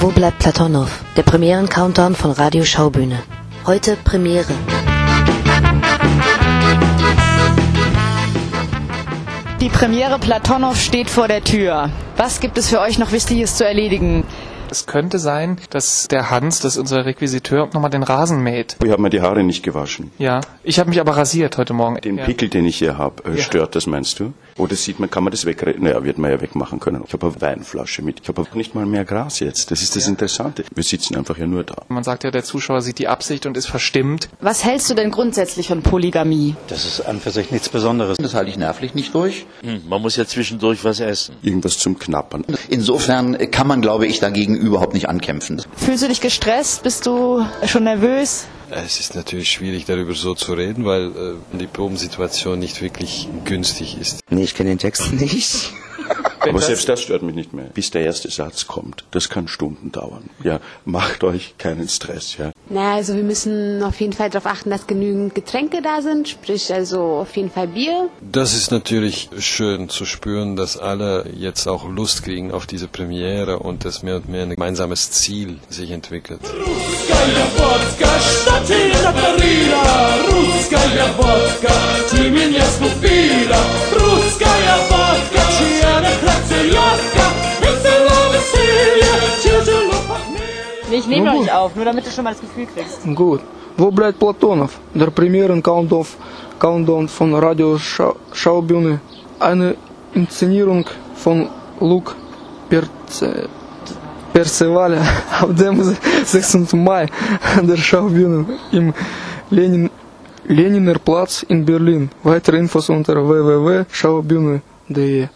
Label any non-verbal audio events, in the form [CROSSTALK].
Wo bleibt Platonow? Der Premieren-Countdown von Radio Schaubühne. Heute Premiere. Die Premiere Platonow steht vor der Tür. Was gibt es für euch noch Wichtiges zu erledigen? Es könnte sein, dass der Hans, das ist unser Requisiteur, nochmal den Rasen mäht. Ich habe mir die Haare nicht gewaschen. Ja, ich habe mich aber rasiert heute Morgen. Den ja. Pickel, den ich hier habe, äh, Ja. stört das, meinst du? Oder sieht man, kann man das wegretten? Naja, wird man ja wegmachen können. Ich habe eine Weinflasche mit. Ich habe auch nicht mal mehr Gras jetzt. Das ist das Interessante. Wir sitzen einfach ja nur da. Man sagt ja, der Zuschauer sieht die Absicht und ist verstimmt. Was hältst du denn grundsätzlich von Polygamie? Das ist an für sich nichts Besonderes. Das halte ich nervlich nicht durch. Hm, Man muss ja zwischendurch was essen. Irgendwas zum Knappern. Insofern kann man, glaube ich, dagegen überhaupt nicht ankämpfen. Fühlst du dich gestresst? Bist du schon nervös? Es ist natürlich schwierig, darüber so zu reden, weil äh, die Probensituation nicht wirklich günstig ist. Nee, ich kenne den Text [LAUGHS] nicht. Aber selbst das stört mich nicht mehr. Bis der erste Satz kommt, das kann Stunden dauern. Ja, macht euch keinen Stress, ja. Naja, also wir müssen auf jeden Fall darauf achten, dass genügend Getränke da sind, sprich also auf jeden Fall Bier. Das ist natürlich schön zu spüren, dass alle jetzt auch Lust kriegen auf diese Premiere und dass mehr und mehr ein gemeinsames Ziel sich entwickelt. Ruskaya Wodka, Statina, Ich nehme euch auf, nur damit du schon mal das Gefühl kriegst. Gut. Wo bleibt Platonov? Der Premieren-Countdown Countdown von Radio Schau Schaubühne. Eine Inszenierung von Luc Perce Perceval [LAUGHS] auf dem 6. Mai an der Schaubühne im Lenin Leniner Platz in Berlin. Weitere Infos unter www.schaubühne.de